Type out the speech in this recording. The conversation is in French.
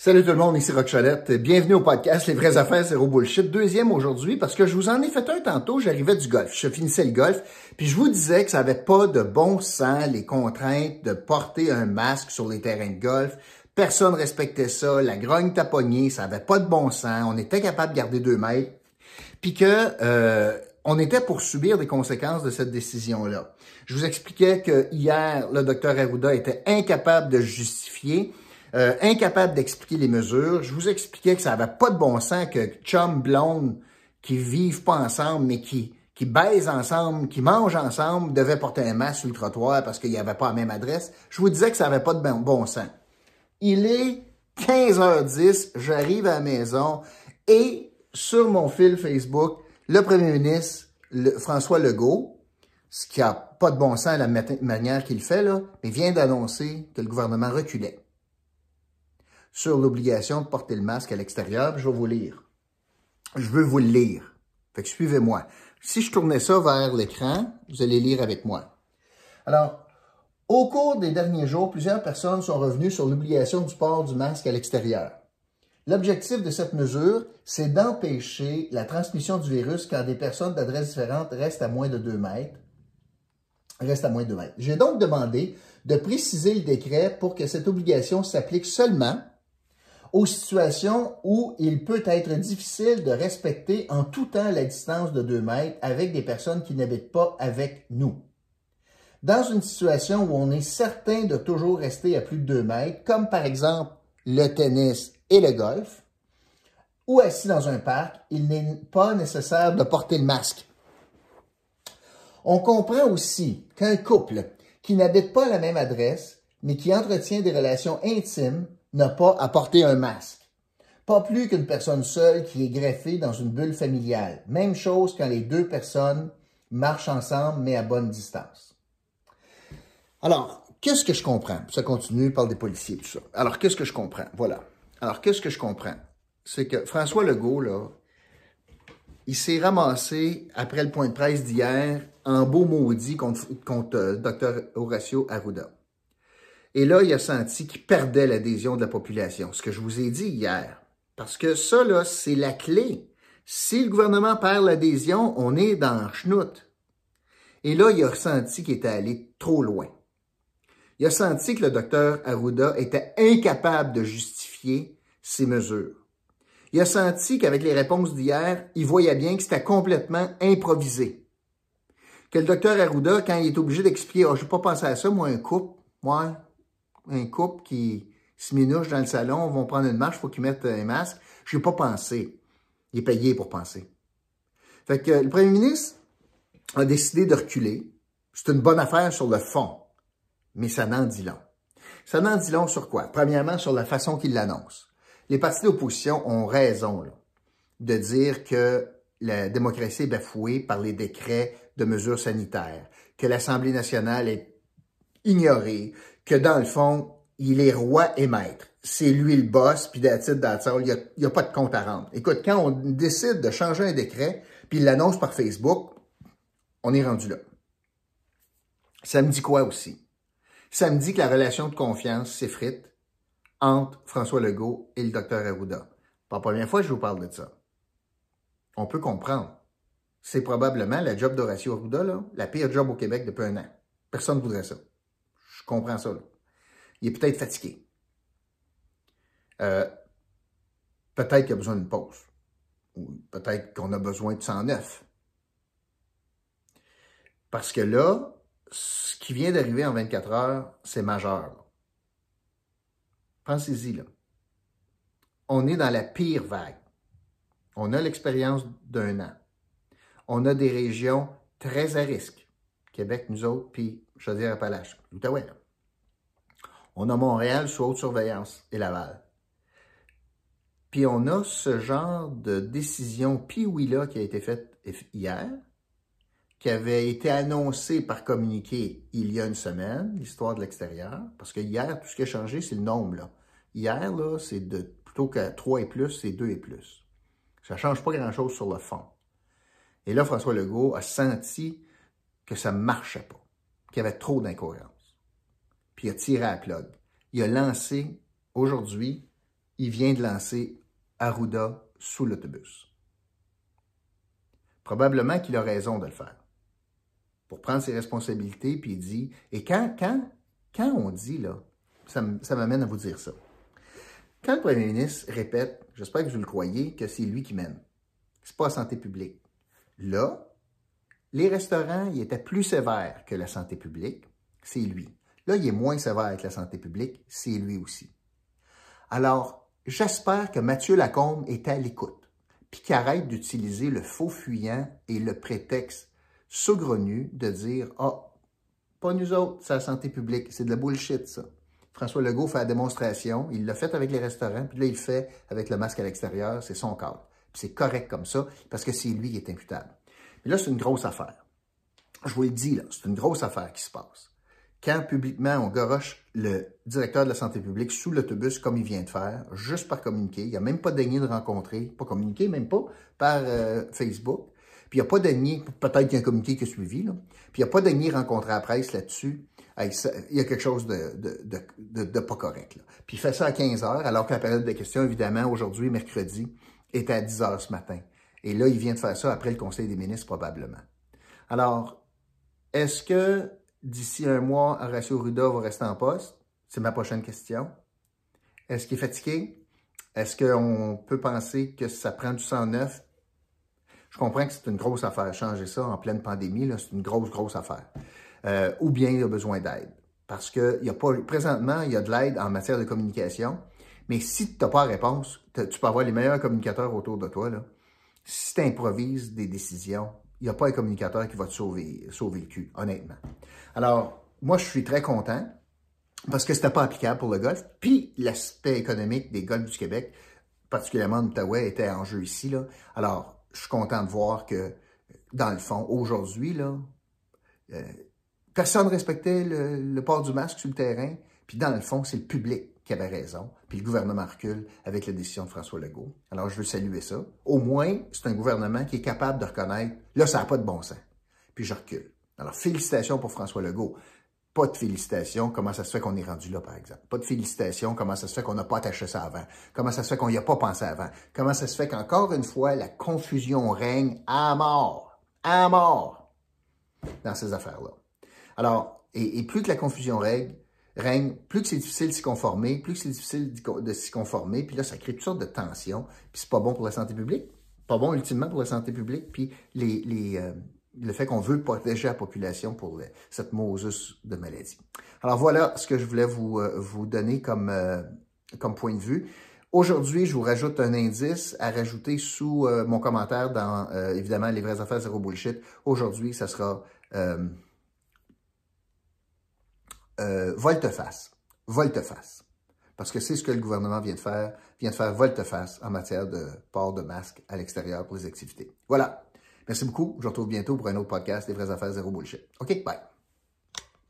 Salut tout le monde, ici Rock Bienvenue au podcast Les vraies affaires zéro bullshit. Deuxième aujourd'hui parce que je vous en ai fait un tantôt, j'arrivais du golf. Je finissais le golf, puis je vous disais que ça avait pas de bon sens les contraintes de porter un masque sur les terrains de golf. Personne respectait ça, la grogne tapognée, ça avait pas de bon sens. On était capable de garder deux mètres, puis que euh, on était pour subir des conséquences de cette décision-là. Je vous expliquais que hier, le docteur Arruda était incapable de justifier euh, incapable d'expliquer les mesures. Je vous expliquais que ça n'avait pas de bon sens que chum blonde qui vivent pas ensemble, mais qui, qui baisent ensemble, qui mangent ensemble, devaient porter un masque sur le trottoir parce qu'il n'y avait pas la même adresse. Je vous disais que ça n'avait pas de bon, sens. Il est 15h10, j'arrive à la maison et sur mon fil Facebook, le premier ministre, François Legault, ce qui a pas de bon sens la manière qu'il fait, là, mais vient d'annoncer que le gouvernement reculait sur l'obligation de porter le masque à l'extérieur. Je vais vous lire. Je veux vous le lire. Fait que suivez-moi. Si je tournais ça vers l'écran, vous allez lire avec moi. Alors, au cours des derniers jours, plusieurs personnes sont revenues sur l'obligation du port du masque à l'extérieur. L'objectif de cette mesure, c'est d'empêcher la transmission du virus quand des personnes d'adresses différentes restent à moins de 2 mètres. Restent à moins de 2 mètres. J'ai donc demandé de préciser le décret pour que cette obligation s'applique seulement aux situations où il peut être difficile de respecter en tout temps la distance de 2 mètres avec des personnes qui n'habitent pas avec nous. Dans une situation où on est certain de toujours rester à plus de 2 mètres, comme par exemple le tennis et le golf, ou assis dans un parc, il n'est pas nécessaire de porter le masque. On comprend aussi qu'un couple qui n'habite pas la même adresse, mais qui entretient des relations intimes, n'a pas à porter un masque. Pas plus qu'une personne seule qui est greffée dans une bulle familiale. Même chose quand les deux personnes marchent ensemble, mais à bonne distance. Alors, qu'est-ce que je comprends? Ça continue, par des policiers, tout ça. Alors, qu'est-ce que je comprends? Voilà. Alors, qu'est-ce que je comprends? C'est que François Legault, là, il s'est ramassé, après le point de presse d'hier, en beau maudit contre, contre euh, Dr. Horacio Arruda. Et là, il a senti qu'il perdait l'adhésion de la population, ce que je vous ai dit hier. Parce que ça, là, c'est la clé. Si le gouvernement perd l'adhésion, on est dans chenoute. Et là, il a ressenti qu'il était allé trop loin. Il a senti que le docteur Arruda était incapable de justifier ses mesures. Il a senti qu'avec les réponses d'hier, il voyait bien que c'était complètement improvisé. Que le docteur Arruda, quand il est obligé d'expliquer, oh, je n'ai pas pensé à ça, moi, un couple, moi, un couple qui se minouche dans le salon, vont prendre une marche, il faut qu'ils mettent un masque. Je n'ai pas pensé. Il est payé pour penser. Fait que le premier ministre a décidé de reculer. C'est une bonne affaire sur le fond, mais ça n'en dit long. Ça n'en dit long sur quoi? Premièrement, sur la façon qu'il l'annonce. Les partis d'opposition ont raison de dire que la démocratie est bafouée par les décrets de mesures sanitaires, que l'Assemblée nationale est ignorée, que dans le fond, il est roi et maître. C'est lui le boss, puis titre il n'y a, y a pas de compte à rendre. Écoute, quand on décide de changer un décret, puis il l'annonce par Facebook, on est rendu là. Ça me dit quoi aussi? Ça me dit que la relation de confiance s'effrite entre François Legault et le docteur Arruda. Pas la première fois que je vous parle de ça. On peut comprendre. C'est probablement la job d'Horacio Arruda, là, la pire job au Québec depuis un an. Personne ne voudrait ça comprends ça. Il est peut-être fatigué. Euh, peut-être qu'il a besoin d'une pause. Ou peut-être qu'on a besoin de 109. Parce que là, ce qui vient d'arriver en 24 heures, c'est majeur. Pensez-y, là. On est dans la pire vague. On a l'expérience d'un an. On a des régions très à risque. Québec, nous autres, puis Chaudière-Appalaches, l'Outaouais. On a Montréal sous haute surveillance et Laval. Puis on a ce genre de décision pioui-là qui a été faite hier, qui avait été annoncée par communiqué il y a une semaine, l'histoire de l'extérieur, parce que hier, tout ce qui a changé, c'est le nombre. Là. Hier, là, c'est de plutôt que 3 et plus, c'est 2 et plus. Ça ne change pas grand-chose sur le fond. Et là, François Legault a senti que ça ne marchait pas, qu'il y avait trop d'incohérence. Puis il a tiré à la. Il a lancé aujourd'hui il vient de lancer Arruda sous l'autobus. Probablement qu'il a raison de le faire. Pour prendre ses responsabilités, puis il dit, et quand, quand, quand on dit, là, ça, m'amène à vous dire ça. Quand le premier ministre répète, j'espère que vous le croyez, que c'est lui qui mène, c'est pas la santé publique. Là, les restaurants, il était plus sévère que la santé publique, c'est lui. Là, il est moins sévère avec la santé publique, c'est lui aussi. Alors, j'espère que Mathieu Lacombe est à l'écoute, puis qu'il arrête d'utiliser le faux fuyant et le prétexte saugrenu de dire « Ah, pas nous autres, c'est la santé publique. C'est de la bullshit, ça. » François Legault fait la démonstration, il l'a fait avec les restaurants, puis là, il le fait avec le masque à l'extérieur, c'est son cadre. Puis c'est correct comme ça, parce que c'est lui qui est imputable. Mais là, c'est une grosse affaire. Je vous le dis, là, c'est une grosse affaire qui se passe. Quand publiquement on goroche le directeur de la santé publique sous l'autobus comme il vient de faire, juste par communiquer, il n'a même pas daigné de rencontrer, pas communiquer, même pas, par euh, Facebook, puis il n'y a pas daigné, peut-être qu'il y a un communiqué qui a suivi, là, puis il n'y a pas daigné rencontrer la presse là-dessus, il y a quelque chose de, de, de, de, pas correct. Là. Puis il fait ça à 15 heures, alors que la période de questions, évidemment, aujourd'hui, mercredi, est à 10 heures ce matin. Et là, il vient de faire ça après le Conseil des ministres, probablement. Alors, est-ce que d'ici un mois, Horacio Ruda va rester en poste? C'est ma prochaine question. Est-ce qu'il est fatigué? Est-ce qu'on peut penser que ça prend du sang neuf? Je comprends que c'est une grosse affaire. Changer ça en pleine pandémie, c'est une grosse, grosse affaire. Euh, ou bien il a besoin d'aide. Parce que y a présentement, il y a de l'aide en matière de communication, mais si tu n'as pas réponse, tu peux avoir les meilleurs communicateurs autour de toi. Si tu improvises des décisions, il n'y a pas un communicateur qui va te sauver, sauver le cul, honnêtement. Alors, moi, je suis très content parce que c'était pas applicable pour le golf. Puis, l'aspect économique des golfs du Québec, particulièrement l'Outaouais, était en jeu ici. Là. Alors, je suis content de voir que, dans le fond, aujourd'hui, là, euh, Personne ne respectait le, port du masque sur le terrain. Puis dans le fond, c'est le public qui avait raison. Puis le gouvernement recule avec la décision de François Legault. Alors, je veux saluer ça. Au moins, c'est un gouvernement qui est capable de reconnaître, là, ça n'a pas de bon sens. Puis je recule. Alors, félicitations pour François Legault. Pas de félicitations, comment ça se fait qu'on est rendu là, par exemple? Pas de félicitations, comment ça se fait qu'on n'a pas attaché ça avant? Comment ça se fait qu'on n'y a pas pensé avant? Comment ça se fait qu'encore une fois, la confusion règne à mort. À mort. Dans ces affaires-là? Alors, et, plus que la confusion règne, règne, plus que c'est difficile de s'y conformer, plus que c'est difficile de s'y conformer, puis là, ça crée toutes sortes de tensions, puis c'est pas bon pour la santé publique, pas bon ultimement pour la santé publique, puis les, les, euh, le fait qu'on veut protéger la population pour cette mosus de maladie. Alors voilà ce que je voulais vous, euh, vous donner comme, euh, comme point de vue. Aujourd'hui, je vous rajoute un indice à rajouter sous mon commentaire dans, évidemment, les vraies affaires zéro bullshit. Aujourd'hui, ça sera euh, volte-face. Volte-face. Parce que c'est ce que le gouvernement vient de faire, vient de faire volte-face en matière de port de masque à l'extérieur pour les activités. Voilà. Merci beaucoup. Je vous retrouve bientôt pour un autre podcast des vraies affaires zéro bullshit. OK, bye.